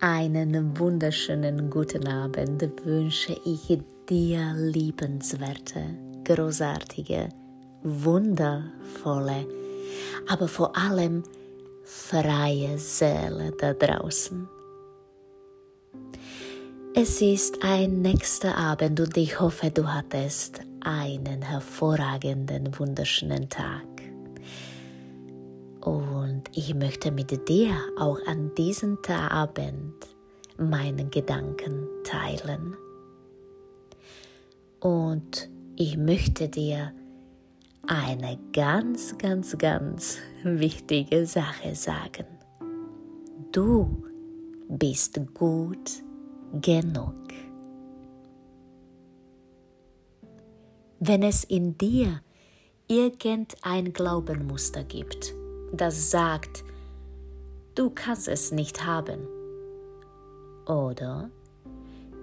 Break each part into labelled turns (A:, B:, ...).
A: Einen wunderschönen guten Abend wünsche ich dir, liebenswerte, großartige, wundervolle, aber vor allem freie Seele da draußen. Es ist ein nächster Abend und ich hoffe, du hattest einen hervorragenden, wunderschönen Tag. Und ich möchte mit dir auch an diesem Abend meinen Gedanken teilen. Und ich möchte dir eine ganz, ganz, ganz wichtige Sache sagen. Du bist gut genug. Wenn es in dir irgendein Glaubenmuster gibt, das sagt, du kannst es nicht haben oder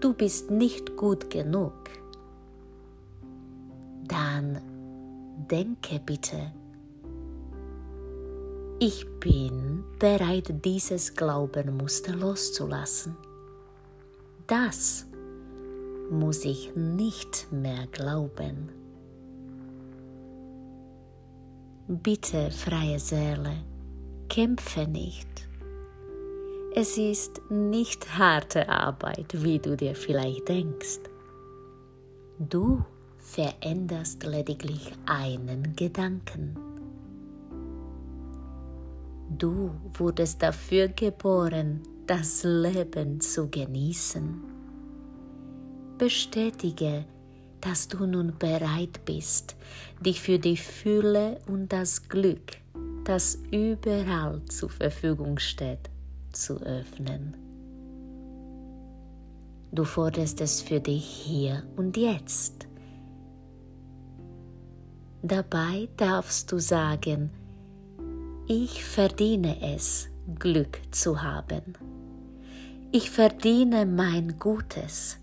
A: du bist nicht gut genug, dann denke bitte, ich bin bereit, dieses Glaubenmuster loszulassen. Das muss ich nicht mehr glauben. Bitte, freie Seele, kämpfe nicht. Es ist nicht harte Arbeit, wie du dir vielleicht denkst. Du veränderst lediglich einen Gedanken. Du wurdest dafür geboren, das Leben zu genießen. Bestätige, dass du nun bereit bist, dich für die Fülle und das Glück, das überall zur Verfügung steht, zu öffnen. Du forderst es für dich hier und jetzt. Dabei darfst du sagen, ich verdiene es, Glück zu haben. Ich verdiene mein Gutes.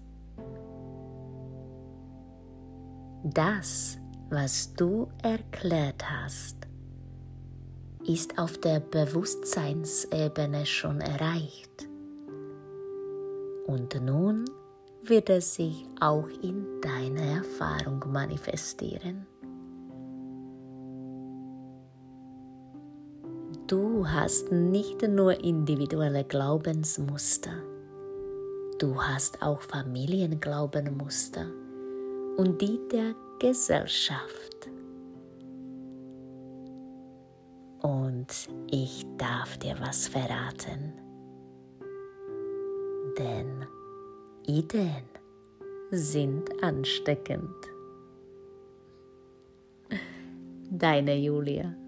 A: Das, was du erklärt hast, ist auf der Bewusstseinsebene schon erreicht. Und nun wird es sich auch in deiner Erfahrung manifestieren. Du hast nicht nur individuelle Glaubensmuster, du hast auch Familienglaubenmuster und die der Gesellschaft. Und ich darf dir was verraten, denn Ideen sind ansteckend. Deine Julia.